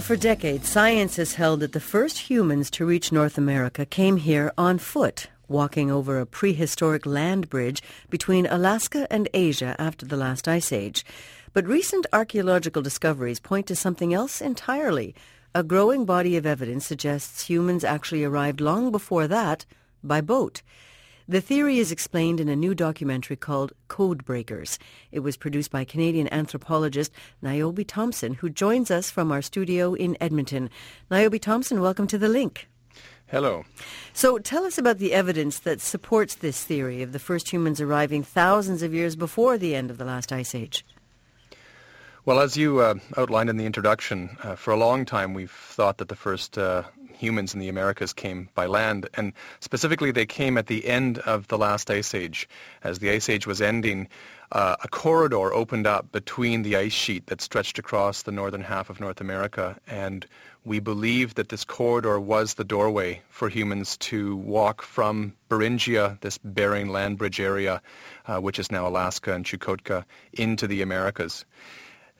For decades, science has held that the first humans to reach North America came here on foot, walking over a prehistoric land bridge between Alaska and Asia after the last ice age. But recent archaeological discoveries point to something else entirely. A growing body of evidence suggests humans actually arrived long before that by boat. The theory is explained in a new documentary called Code Breakers. It was produced by Canadian anthropologist Niobe Thompson, who joins us from our studio in Edmonton. Niobe Thompson, welcome to The Link. Hello. So tell us about the evidence that supports this theory of the first humans arriving thousands of years before the end of the last ice age. Well, as you uh, outlined in the introduction, uh, for a long time we've thought that the first uh, humans in the Americas came by land, and specifically they came at the end of the last ice age. As the ice age was ending, uh, a corridor opened up between the ice sheet that stretched across the northern half of North America, and we believe that this corridor was the doorway for humans to walk from Beringia, this Bering land bridge area, uh, which is now Alaska and Chukotka, into the Americas.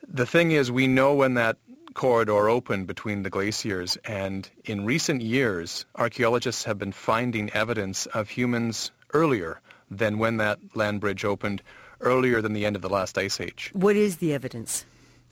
The thing is, we know when that corridor open between the glaciers. And in recent years, archaeologists have been finding evidence of humans earlier than when that land bridge opened, earlier than the end of the last ice age. What is the evidence?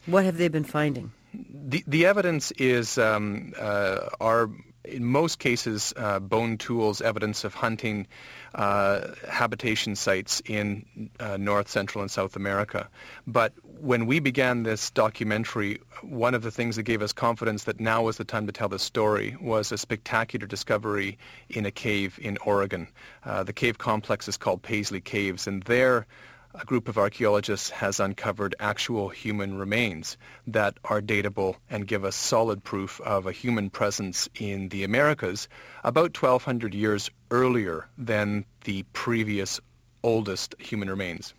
What have they been finding? The, the evidence is um, uh, our in most cases, uh, bone tools, evidence of hunting, uh, habitation sites in uh, North, Central, and South America. But when we began this documentary, one of the things that gave us confidence that now was the time to tell the story was a spectacular discovery in a cave in Oregon. Uh, the cave complex is called Paisley Caves, and there a group of archaeologists has uncovered actual human remains that are datable and give us solid proof of a human presence in the Americas about 1,200 years earlier than the previous oldest human remains.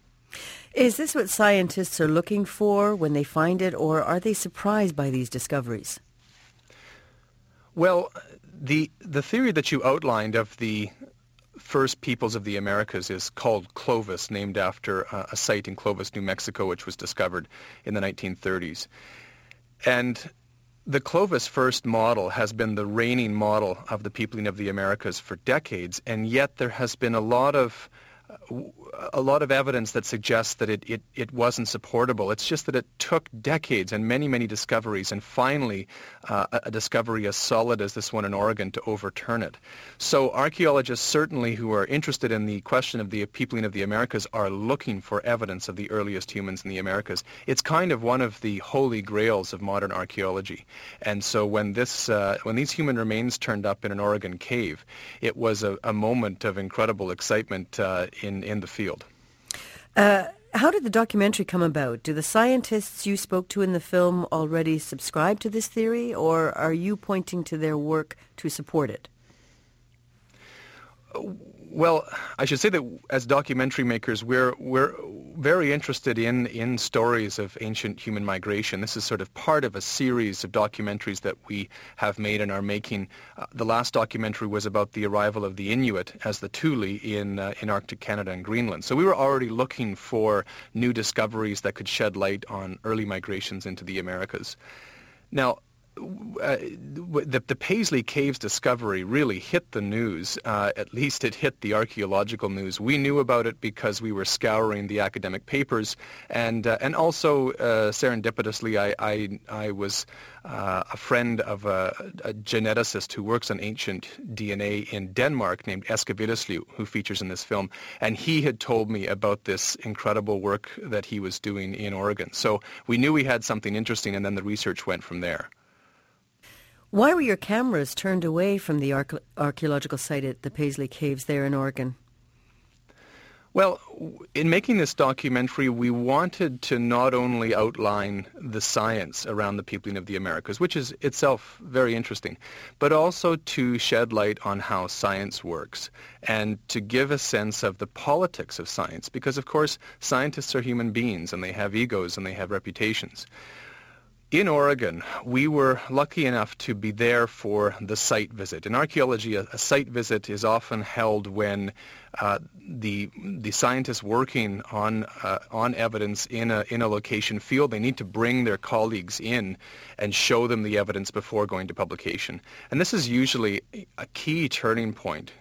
Is this what scientists are looking for when they find it, or are they surprised by these discoveries? Well, the the theory that you outlined of the first peoples of the Americas is called Clovis, named after uh, a site in Clovis, New Mexico, which was discovered in the 1930s. And the Clovis first model has been the reigning model of the peopling of the Americas for decades, and yet there has been a lot of a lot of evidence that suggests that it, it, it wasn't supportable. It's just that it took decades and many, many discoveries and finally uh, a discovery as solid as this one in Oregon to overturn it. So archaeologists certainly who are interested in the question of the peopling of the Americas are looking for evidence of the earliest humans in the Americas. It's kind of one of the holy grails of modern archaeology. And so when this uh, when these human remains turned up in an Oregon cave, it was a, a moment of incredible excitement uh, in, in the field. Uh, how did the documentary come about? Do the scientists you spoke to in the film already subscribe to this theory, or are you pointing to their work to support it? Well, I should say that as documentary makers, we're we're very interested in in stories of ancient human migration. This is sort of part of a series of documentaries that we have made and are making. Uh, the last documentary was about the arrival of the Inuit as the Thule in uh, in Arctic Canada and Greenland. So we were already looking for new discoveries that could shed light on early migrations into the Americas. Now, uh, the, the, Paisley Caves discovery really hit the news. Uh, at least it hit the archaeological news. We knew about it because we were scouring the academic papers, and uh, and also uh, serendipitously, I I, I was uh, a friend of a, a, geneticist who works on ancient DNA in Denmark named Eske Willerslev, who features in this film, and he had told me about this incredible work that he was doing in Oregon. So we knew we had something interesting, and then the research went from there. Why were your cameras turned away from the archaeological site at the Paisley Caves there in Oregon? Well, in making this documentary, we wanted to not only outline the science around the peopling of the Americas, which is itself very interesting, but also to shed light on how science works and to give a sense of the politics of science, because of course scientists are human beings and they have egos and they have reputations. In Oregon, we were lucky enough to be there for the site visit. In archaeology, a, a site visit is often held when uh, the the scientists working on uh, on evidence in a in a location feel they need to bring their colleagues in and show them the evidence before going to publication. And this is usually a key turning point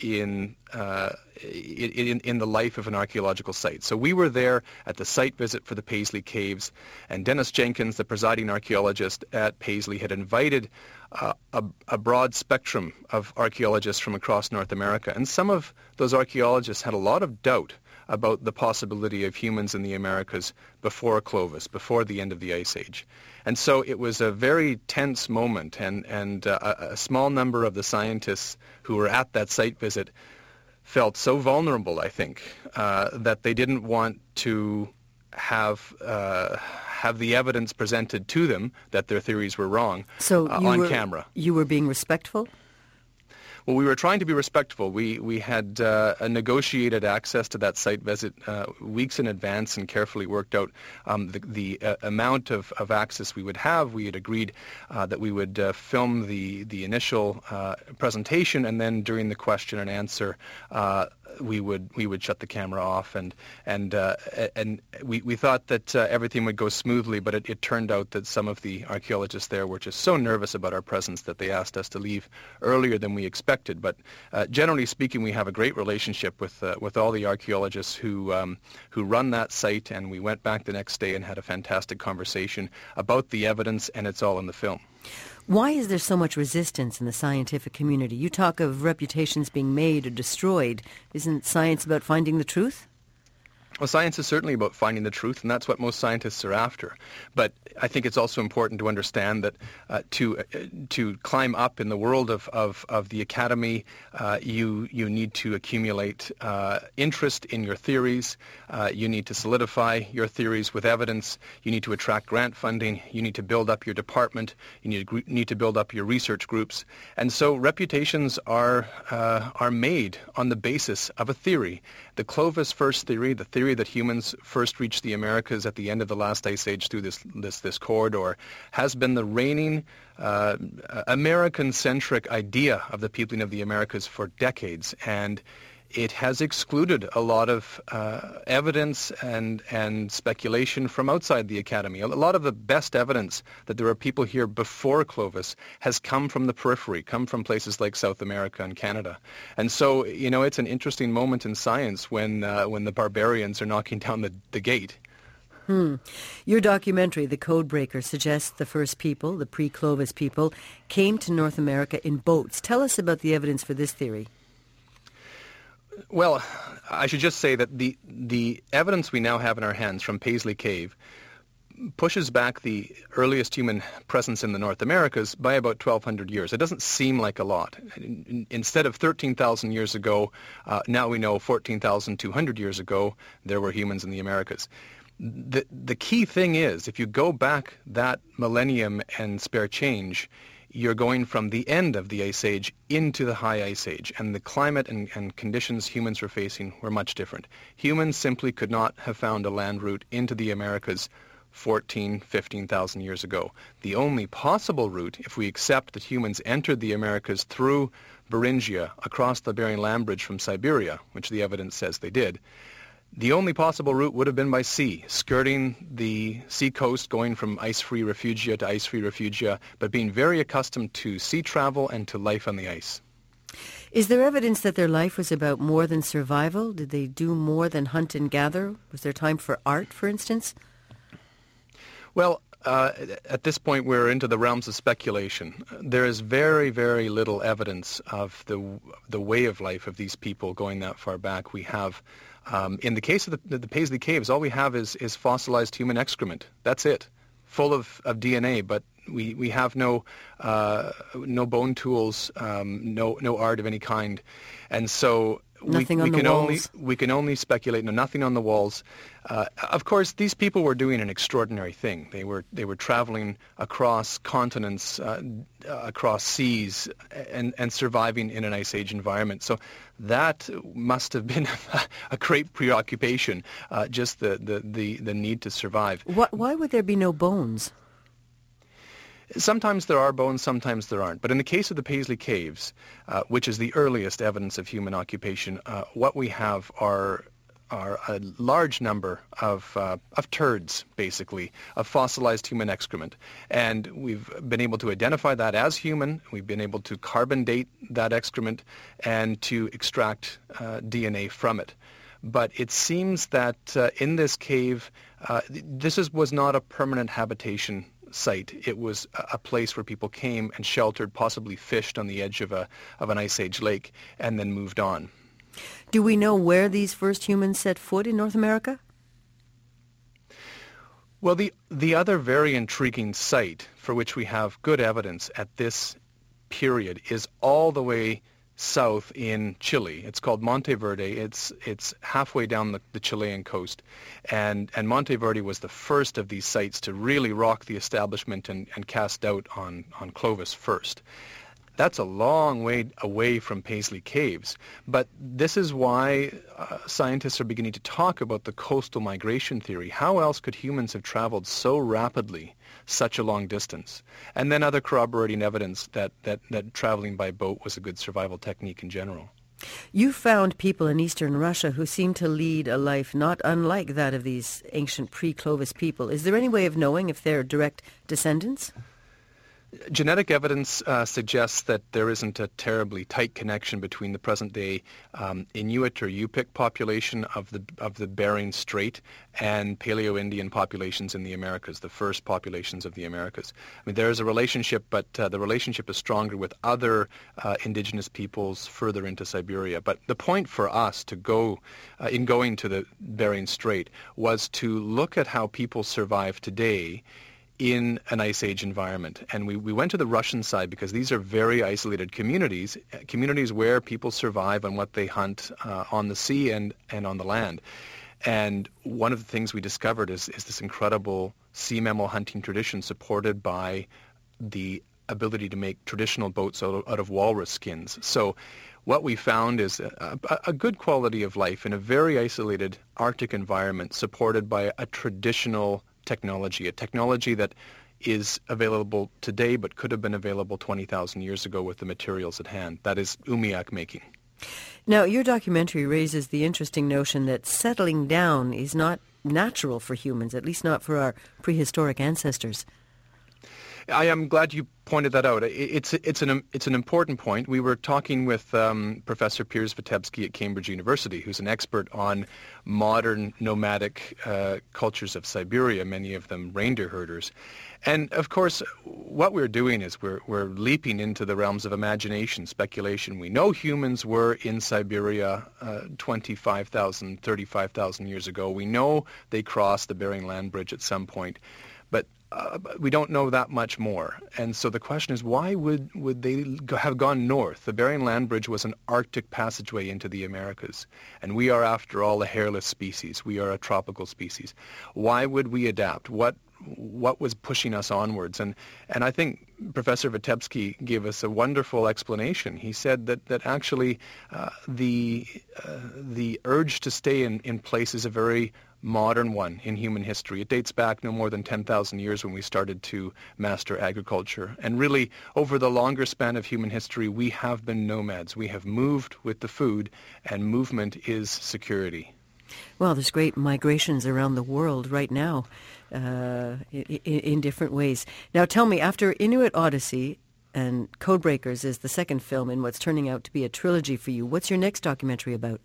in, uh, in, in the life of an archaeological site. So we were there at the site visit for the Paisley Caves, and Dennis Jenkins, the presiding archaeologist at Paisley, had invited uh, a, a, broad spectrum of archaeologists from across North America. And some of those archaeologists had a lot of doubt about the possibility of humans in the Americas before Clovis, before the end of the Ice Age. And so it was a very tense moment, and, and uh, a, small number of the scientists who were at that site visit felt so vulnerable, I think, uh, that they didn't want to have uh, have the evidence presented to them that their theories were wrong so uh, on were, camera. You were being respectful? Well, we were trying to be respectful. We we had uh, negotiated access to that site visit uh, weeks in advance and carefully worked out um, the, the uh, amount of, of access we would have. We had agreed uh, that we would uh, film the the initial uh, presentation and then during the question and answer we would we would shut the camera off and and uh, and we, we thought that uh, everything would go smoothly, but it, it turned out that some of the archaeologists there were just so nervous about our presence that they asked us to leave earlier than we expected. But uh, generally speaking, we have a great relationship with uh, with all the archaeologists who um, who run that site, and we went back the next day and had a fantastic conversation about the evidence, and it's all in the film. Why is there so much resistance in the scientific community? You talk of reputations being made or destroyed. Isn't science about finding the truth? Well, science is certainly about finding the truth, and that's what most scientists are after. But I think it's also important to understand that uh, to uh, to climb up in the world of, of, of the academy, uh, you you need to accumulate uh, interest in your theories. Uh, you need to solidify your theories with evidence. You need to attract grant funding. You need to build up your department. You need to, need to build up your research groups. And so reputations are uh, are made on the basis of a theory. The Clovis first theory, the theory theory that humans first reached the Americas at the end of the last ice age through this this, this corridor has been the reigning uh, American-centric idea of the peopling of the Americas for decades, and it has excluded a lot of uh, evidence and, and speculation from outside the academy. A lot of the best evidence that there are people here before Clovis has come from the periphery, come from places like South America and Canada. And so, you know, it's an interesting moment in science when, uh, when the barbarians are knocking down the, the gate. Hmm. Your documentary, The Codebreaker, suggests the first people, the pre-Clovis people, came to North America in boats. Tell us about the evidence for this theory. Well, I should just say that the the evidence we now have in our hands from Paisley Cave pushes back the earliest human presence in the North Americas by about 1,200 years. It doesn't seem like a lot. Instead of 13,000 years ago, uh, now we know 14,200 years ago there were humans in the Americas. The, the key thing is, if you go back that millennium and spare change, you're going from the end of the ice age into the high ice age, and the climate and, and, conditions humans were facing were much different. Humans simply could not have found a land route into the Americas 14, 15,000 years ago. The only possible route, if we accept that humans entered the Americas through Beringia across the Bering Land Bridge from Siberia, which the evidence says they did, the only possible route would have been by sea, skirting the sea coast, going from ice-free refugia to ice-free refugia, but being very accustomed to sea travel and to life on the ice. Is there evidence that their life was about more than survival? Did they do more than hunt and gather? Was there time for art, for instance? Well, uh, at this point, we're into the realms of speculation. There is very, very little evidence of the the way of life of these people going that far back. We have um, in the case of the, the Paisley Caves, all we have is, is fossilized human excrement. That's it, full of, of DNA, but we, we have no, uh, no bone tools, um, no, no art of any kind. And so Nothing we, we can walls. only we can only speculate. No, nothing on the walls. Uh, of course, these people were doing an extraordinary thing. They were they were traveling across continents, uh, across seas, and and surviving in an ice age environment. So that must have been a great preoccupation. Uh, just the, the, the, the need to survive. What, why would there be no bones? Sometimes there are bones, sometimes there aren't. But in the case of the Paisley Caves, uh, which is the earliest evidence of human occupation, uh, what we have are are a large number of, uh, of turds, basically, of fossilized human excrement. And we've been able to identify that as human. We've been able to carbon date that excrement and to extract uh, DNA from it. But it seems that uh, in this cave, uh, this is, was not a permanent habitation site. It was a place where people came and sheltered, possibly fished on the edge of, a, of an ice age lake, and then moved on. Do we know where these first humans set foot in North America? Well, the, the other very intriguing site for which we have good evidence at this period is all the way south in Chile. It's called Monteverde. It's it's halfway down the, the, Chilean coast, and and Monteverde was the first of these sites to really rock the establishment and, and cast doubt on on Clovis first. That's a long way away from Paisley Caves, but this is why uh, scientists are beginning to talk about the coastal migration theory. How else could humans have traveled so rapidly such a long distance? And then other corroborating evidence that, that, that traveling by boat was a good survival technique in general. You found people in eastern Russia who seem to lead a life not unlike that of these ancient pre-Clovis people. Is there any way of knowing if they're direct descendants? Genetic evidence uh, suggests that there isn't a terribly tight connection between the present-day um, Inuit or Yupik population of the of the Bering Strait and Paleo-Indian populations in the Americas, the first populations of the Americas. I mean, there is a relationship, but uh, the relationship is stronger with other uh, indigenous peoples further into Siberia. But the point for us to go uh, in going to the Bering Strait was to look at how people survive today in an ice age environment. And we, we went to the Russian side because these are very isolated communities, communities where people survive on what they hunt uh, on the sea and, and on the land. And one of the things we discovered is, is this incredible sea mammal hunting tradition supported by the ability to make traditional boats out of, out of walrus skins. So what we found is a, a, a, good quality of life in a very isolated Arctic environment supported by a traditional technology, a technology that is available today but could have been available 20,000 years ago with the materials at hand. That is umiak making. Now, your documentary raises the interesting notion that settling down is not natural for humans, at least not for our prehistoric ancestors. I am glad you pointed that out. It's it's an it's an important point. We were talking with um, Professor Piers Vitebsky at Cambridge University, who's an expert on modern nomadic uh, cultures of Siberia, many of them reindeer herders. And of course, what we're doing is we're we're leaping into the realms of imagination, speculation. We know humans were in Siberia uh, 25,000, 35,000 years ago. We know they crossed the Bering Land Bridge at some point. Uh, we don't know that much more. And so the question is, why would, would they have gone north? The Bering Land Bridge was an Arctic passageway into the Americas. And we are, after all, a hairless species. We are a tropical species. Why would we adapt? What, what was pushing us onwards? And, and I think Professor Vitebsky gave us a wonderful explanation. He said that, that actually uh, the, uh, the urge to stay in, in place is a very modern one in human history. It dates back no more than 10,000 years when we started to master agriculture. And really, over the longer span of human history, we have been nomads. We have moved with the food, and movement is security. Well, there's great migrations around the world right now uh, in, in different ways. Now, tell me, after Inuit Odyssey, and Codebreakers is the second film in what's turning out to be a trilogy for you. What's your next documentary about?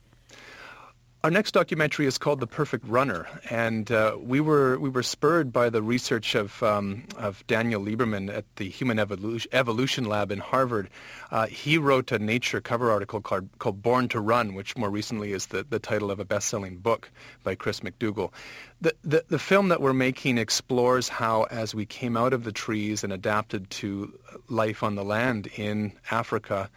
Our next documentary is called The Perfect Runner, and uh, we were we were spurred by the research of um, of Daniel Lieberman at the Human Evolution, Evolution Lab in Harvard. Uh, he wrote a Nature cover article called, called Born to Run, which more recently is the, the title of a best-selling book by Chris McDougall. The, the, the film that we're making explores how, as we came out of the trees and adapted to life on the land in Africa,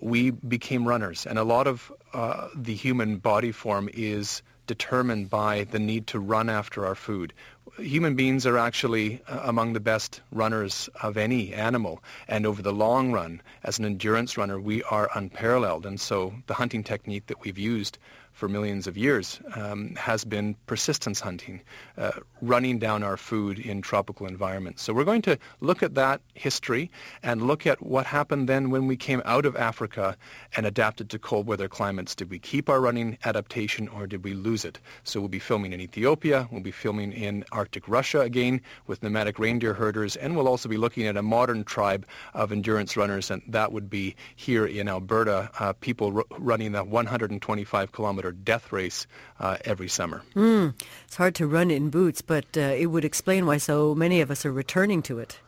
we became runners. And a lot of uh, the human body form is determined by the need to run after our food. Human beings are actually uh, among the best runners of any animal. And over the long run, as an endurance runner, we are unparalleled. And so the hunting technique that we've used for millions of years um, has been persistence hunting, uh, running down our food in tropical environments. So we're going to look at that history and look at what happened then when we came out of Africa and adapted to cold weather climates. Did we keep our running adaptation or did we lose it? So we'll be filming in Ethiopia, we'll be filming in Arctic Russia again with nomadic reindeer herders, and we'll also be looking at a modern tribe of endurance runners, and that would be here in Alberta, uh, people r- running the 125 kilometer death race uh, every summer. Mm, it's hard to run in boots, but uh, it would explain why so many of us are returning to it.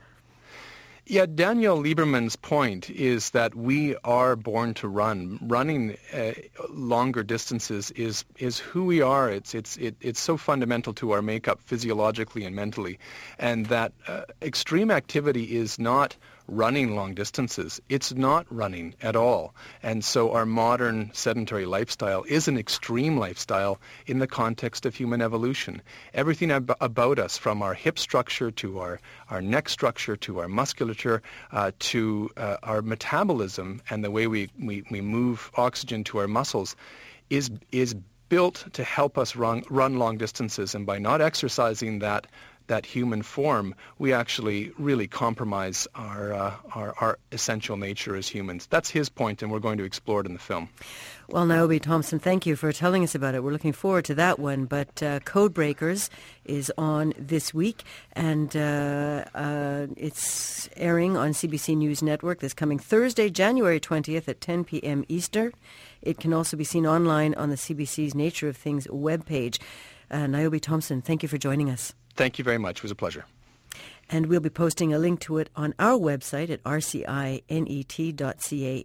Yeah, Daniel Lieberman's point is that we are born to run. Running uh, longer distances is is who we are. It's it's it, it's so fundamental to our makeup physiologically and mentally, and that uh, extreme activity is not running long distances. It's not running at all. And so our modern sedentary lifestyle is an extreme lifestyle in the context of human evolution. Everything ab- about us, from our hip structure to our, our neck structure to our musculature uh, to uh, our metabolism and the way we, we, we move oxygen to our muscles, is, is built to help us run, run long distances. And by not exercising that that human form, we actually really compromise our, uh, our, our essential nature as humans. That's his point, and we're going to explore it in the film. Well, Niobe Thompson, thank you for telling us about it. We're looking forward to that one. But uh, Code Breakers is on this week, and uh, uh, it's airing on CBC News Network this coming Thursday, January 20th at 10 p.m. Eastern. It can also be seen online on the CBC's Nature of Things webpage. Uh, Niobe Thompson, thank you for joining us. Thank you very much. It was a pleasure. And we'll be posting a link to it on our website at rcinet.ca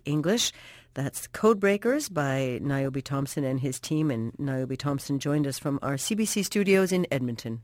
English. That's Codebreakers by Niobe Thompson and his team. And Niobe Thompson joined us from our CBC studios in Edmonton.